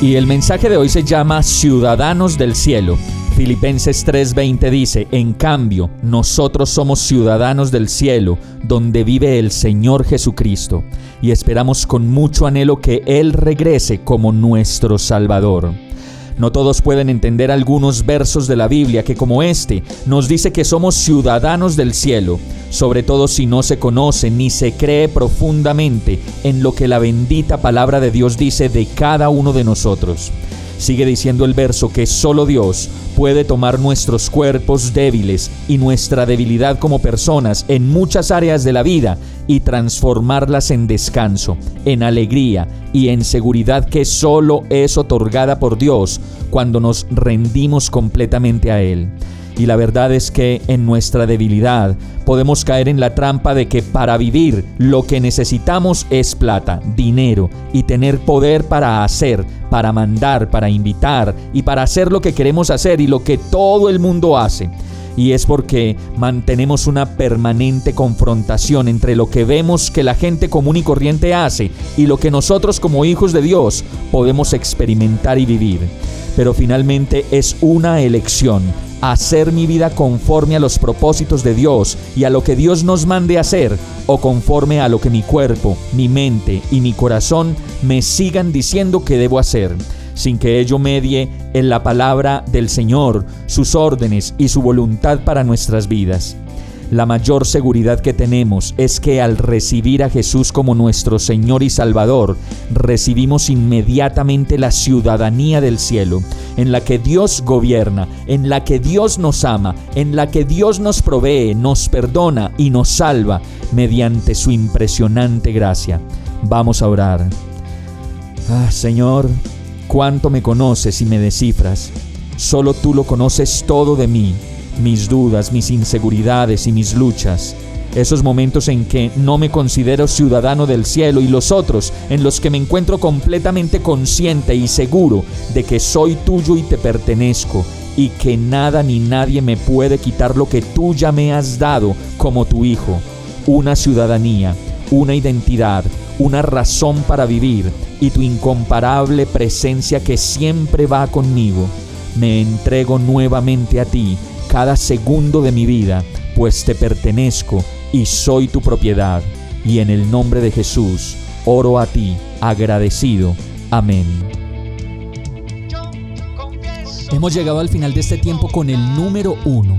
Y el mensaje de hoy se llama Ciudadanos del Cielo. Filipenses 3:20 dice, en cambio, nosotros somos ciudadanos del cielo, donde vive el Señor Jesucristo, y esperamos con mucho anhelo que Él regrese como nuestro Salvador. No todos pueden entender algunos versos de la Biblia que como este nos dice que somos ciudadanos del cielo, sobre todo si no se conoce ni se cree profundamente en lo que la bendita palabra de Dios dice de cada uno de nosotros. Sigue diciendo el verso que solo Dios puede tomar nuestros cuerpos débiles y nuestra debilidad como personas en muchas áreas de la vida y transformarlas en descanso, en alegría y en seguridad que solo es otorgada por Dios cuando nos rendimos completamente a Él. Y la verdad es que en nuestra debilidad podemos caer en la trampa de que para vivir lo que necesitamos es plata, dinero y tener poder para hacer, para mandar, para invitar y para hacer lo que queremos hacer y lo que todo el mundo hace y es porque mantenemos una permanente confrontación entre lo que vemos que la gente común y corriente hace y lo que nosotros como hijos de Dios podemos experimentar y vivir. Pero finalmente es una elección hacer mi vida conforme a los propósitos de Dios y a lo que Dios nos mande hacer, o conforme a lo que mi cuerpo, mi mente y mi corazón me sigan diciendo que debo hacer, sin que ello medie en la palabra del Señor, sus órdenes y su voluntad para nuestras vidas. La mayor seguridad que tenemos es que al recibir a Jesús como nuestro Señor y Salvador, recibimos inmediatamente la ciudadanía del cielo, en la que Dios gobierna, en la que Dios nos ama, en la que Dios nos provee, nos perdona y nos salva mediante su impresionante gracia. Vamos a orar. Ah, Señor, cuánto me conoces y me descifras. Solo tú lo conoces todo de mí mis dudas, mis inseguridades y mis luchas. Esos momentos en que no me considero ciudadano del cielo y los otros en los que me encuentro completamente consciente y seguro de que soy tuyo y te pertenezco y que nada ni nadie me puede quitar lo que tú ya me has dado como tu hijo, una ciudadanía, una identidad, una razón para vivir y tu incomparable presencia que siempre va conmigo. Me entrego nuevamente a ti cada segundo de mi vida, pues te pertenezco y soy tu propiedad. Y en el nombre de Jesús, oro a ti, agradecido. Amén. Hemos llegado al final de este tiempo con el número uno.